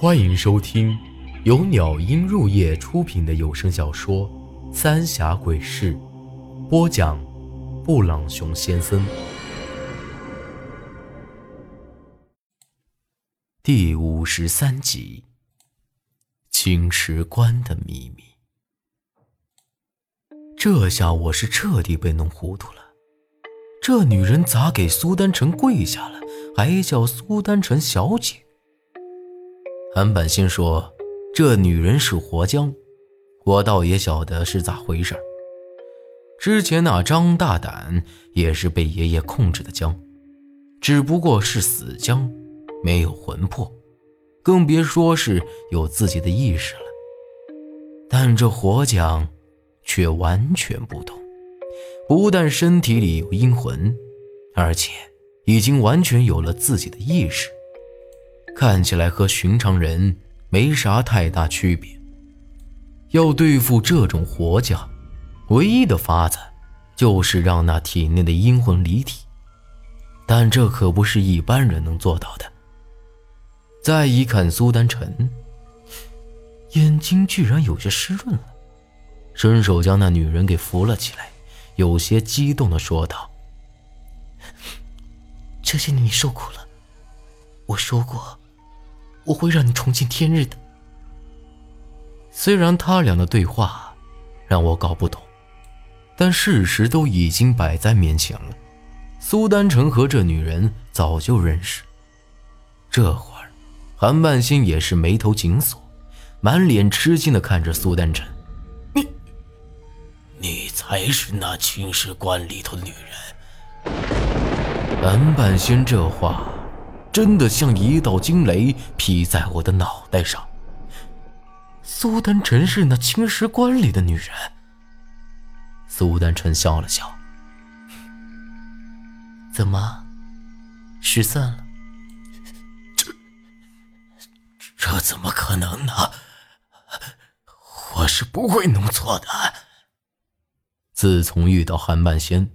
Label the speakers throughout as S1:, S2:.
S1: 欢迎收听由鸟音入夜出品的有声小说《三峡鬼事》，播讲：布朗熊先生。第五十三集：青石关的秘密。这下我是彻底被弄糊涂了。这女人咋给苏丹成跪下了，还叫苏丹成小姐？韩板心说：“这女人是活姜，我倒也晓得是咋回事之前那张大胆也是被爷爷控制的姜，只不过是死姜，没有魂魄，更别说是有自己的意识了。但这活姜却完全不同，不但身体里有阴魂，而且已经完全有了自己的意识。”看起来和寻常人没啥太大区别。要对付这种活将，唯一的法子就是让那体内的阴魂离体，但这可不是一般人能做到的。再一看苏丹晨，眼睛居然有些湿润了，伸手将那女人给扶了起来，有些激动的说道：“
S2: 这些年你受苦了，我说过。”我会让你重见天日的。
S1: 虽然他俩的对话让我搞不懂，但事实都已经摆在面前了。苏丹成和这女人早就认识。这会儿，韩半仙也是眉头紧锁，满脸吃惊的看着苏丹成：“
S3: 你，你才是那青石棺里头的女人。”
S1: 韩半仙这话。真的像一道惊雷劈在我的脑袋上。苏丹晨是那青石棺里的女人。苏丹晨笑了笑：“
S2: 怎么，失散了？
S3: 这这怎么可能呢？我是不会弄错的。
S1: 自从遇到韩半仙，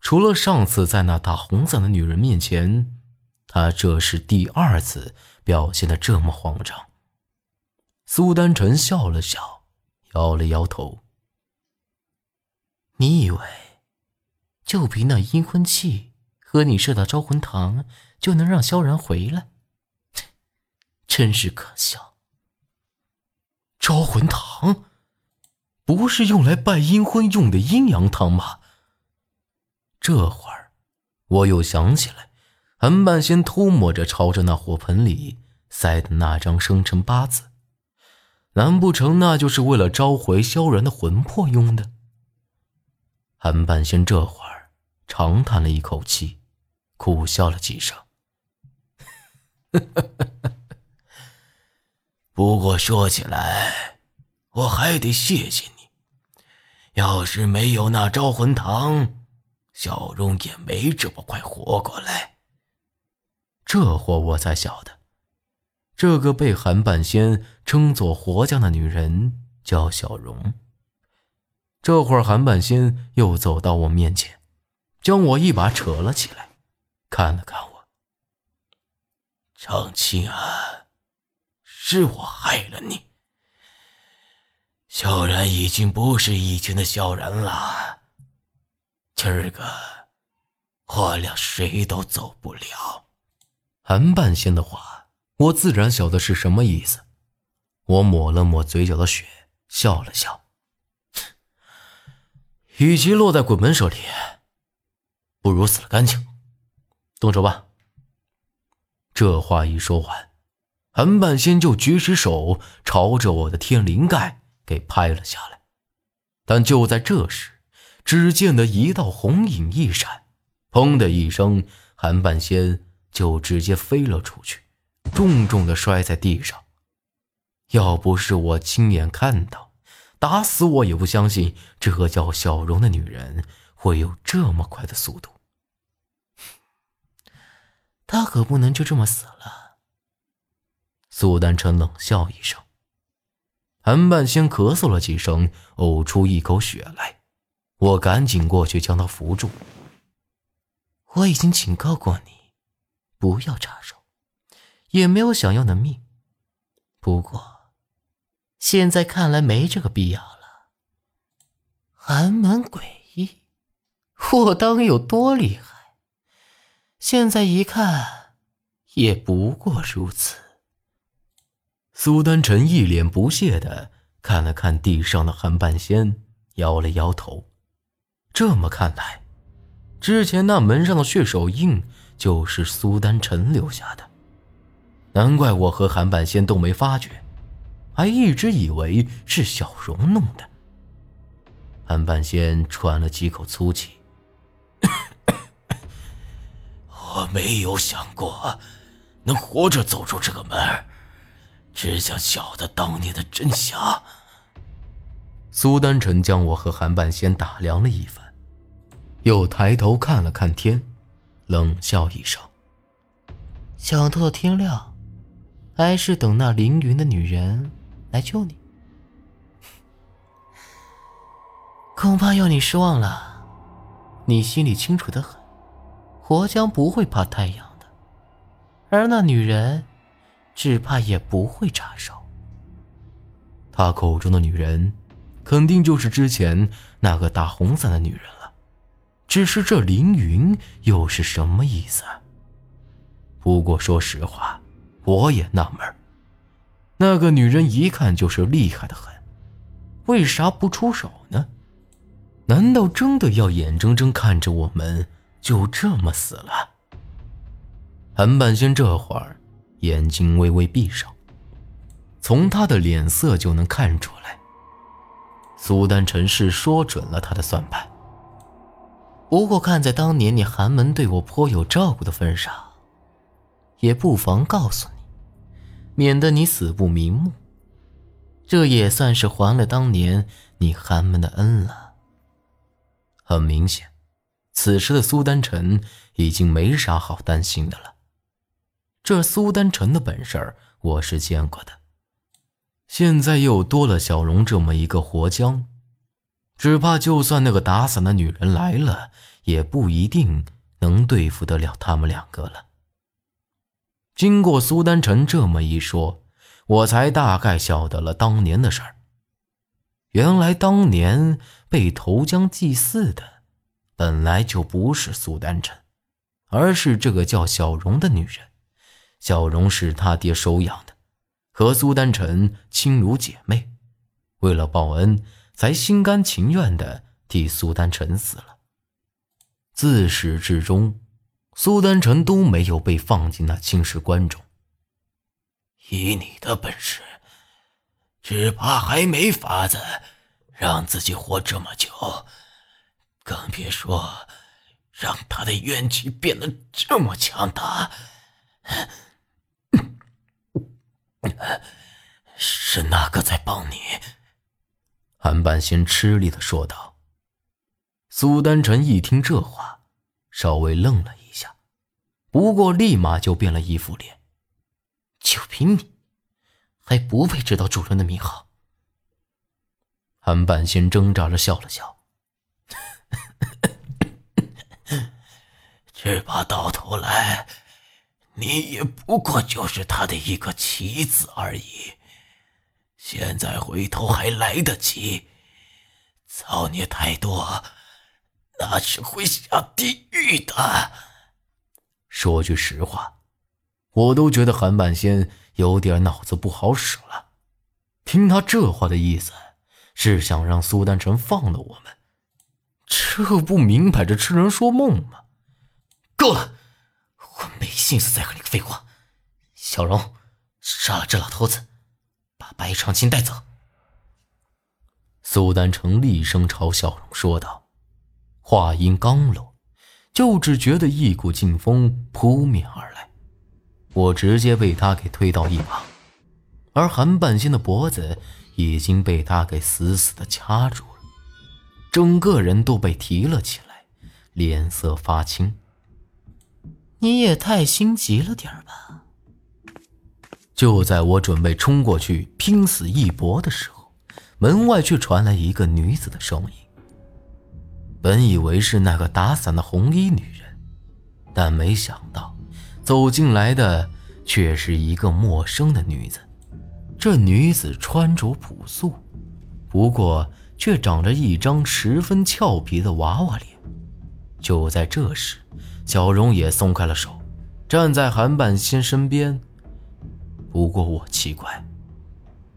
S1: 除了上次在那打红伞的女人面前。”他这是第二次表现的这么慌张。苏丹臣笑了笑，摇了摇头。
S2: 你以为，就凭那阴魂器和你设的招魂堂，就能让萧然回来？真是可笑。
S1: 招魂堂，不是用来拜阴婚用的阴阳堂吗？这会儿，我又想起来。韩半仙偷摸着朝着那火盆里塞的那张生辰八字，难不成那就是为了召回萧然的魂魄用的？韩半仙这会儿长叹了一口气，苦笑了几声。
S3: 不过说起来，我还得谢谢你。要是没有那招魂堂，小荣也没这么快活过来。
S1: 这货我才晓得，这个被韩半仙称作活将的女人叫小荣。这会儿，韩半仙又走到我面前，将我一把扯了起来，看了看我。
S3: 长清啊，是我害了你。萧然已经不是以前的萧然了，今儿个我俩谁都走不了。
S1: 韩半仙的话，我自然晓得是什么意思。我抹了抹嘴角的血，笑了笑。与其落在鬼门手里，不如死了干净。动手吧。这话一说完，韩半仙就举起手朝着我的天灵盖给拍了下来。但就在这时，只见得一道红影一闪，砰的一声，韩半仙。就直接飞了出去，重重的摔在地上。要不是我亲眼看到，打死我也不相信这个叫小荣的女人会有这么快的速度。
S2: 她可不能就这么死了。
S1: 苏丹成冷笑一声，韩半仙咳嗽了几声，呕出一口血来。我赶紧过去将他扶住。
S2: 我已经警告过你。不要插手，也没有想要的命。不过，现在看来没这个必要了。寒门诡异，我当有多厉害？现在一看，也不过如此。
S1: 苏丹臣一脸不屑的看了看地上的韩半仙，摇了摇头。这么看来，之前那门上的血手印就是苏丹臣留下的。难怪我和韩半仙都没发觉，还一直以为是小荣弄的。韩半仙喘了几口粗气，
S3: 我没有想过能活着走出这个门，只想晓得当年的真相。
S1: 苏丹臣将我和韩半仙打量了一番，又抬头看了看天，冷笑一声：“
S2: 想拖到天亮。”还是等那凌云的女人来救你，恐怕要你失望了。你心里清楚的很，活姜不会怕太阳的，而那女人，只怕也不会插手。
S1: 他口中的女人，肯定就是之前那个打红伞的女人。只是这凌云又是什么意思？不过说实话。我也纳闷，那个女人一看就是厉害的很，为啥不出手呢？难道真的要眼睁睁看着我们就这么死了？韩半仙这会儿眼睛微微闭上，从他的脸色就能看出来，苏丹臣是说准了他的算盘。
S2: 不过看在当年你寒门对我颇有照顾的份上，也不妨告诉你。免得你死不瞑目，这也算是还了当年你寒门的恩了。
S1: 很明显，此时的苏丹臣已经没啥好担心的了。这苏丹臣的本事我是见过的，现在又多了小荣这么一个活将，只怕就算那个打伞的女人来了，也不一定能对付得了他们两个了。经过苏丹臣这么一说，我才大概晓得了当年的事儿。原来当年被投江祭祀的，本来就不是苏丹臣，而是这个叫小荣的女人。小荣是他爹收养的，和苏丹臣亲如姐妹，为了报恩，才心甘情愿的替苏丹臣死了。自始至终。苏丹臣都没有被放进那青石棺中。
S3: 以你的本事，只怕还没法子让自己活这么久，更别说让他的怨气变得这么强大。是哪个在帮你？
S1: 韩半仙吃力的说道。苏丹臣一听这话，稍微愣了一下。不过，立马就变了一副脸。
S2: 就凭你，还不配知道主人的名号。
S1: 韩半仙挣扎着笑了笑，
S3: 只怕到头来，你也不过就是他的一个棋子而已。现在回头还来得及，造孽太多，那是会下地狱的。
S1: 说句实话，我都觉得韩半仙有点脑子不好使了。听他这话的意思，是想让苏丹臣放了我们，这不明摆着痴人说梦吗？
S2: 够了，我没心思再和你废话。小荣，杀了这老头子，把白长青带走。
S1: 苏丹成厉声朝小荣说道，话音刚落。就只觉得一股劲风扑面而来，我直接被他给推到一旁，而韩半仙的脖子已经被他给死死的掐住了，整个人都被提了起来，脸色发青。
S2: 你也太心急了点吧！
S1: 就在我准备冲过去拼死一搏的时候，门外却传来一个女子的声音。本以为是那个打伞的红衣女人，但没想到走进来的却是一个陌生的女子。这女子穿着朴素，不过却长着一张十分俏皮的娃娃脸。就在这时，小荣也松开了手，站在韩半仙身边。不过我奇怪，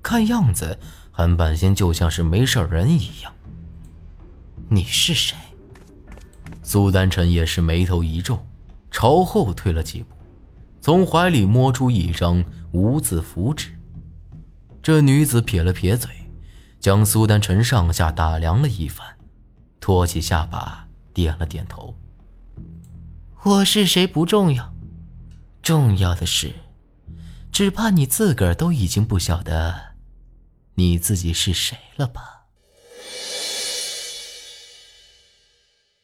S1: 看样子韩半仙就像是没事人一样。
S2: 你是谁？
S1: 苏丹臣也是眉头一皱，朝后退了几步，从怀里摸出一张无字符纸。这女子撇了撇嘴，将苏丹臣上下打量了一番，托起下巴，点了点头。
S2: 我是谁不重要，重要的是，只怕你自个儿都已经不晓得你自己是谁了吧？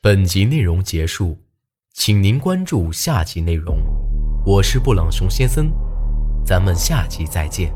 S1: 本集内容结束，请您关注下集内容。我是布朗熊先生，咱们下集再见。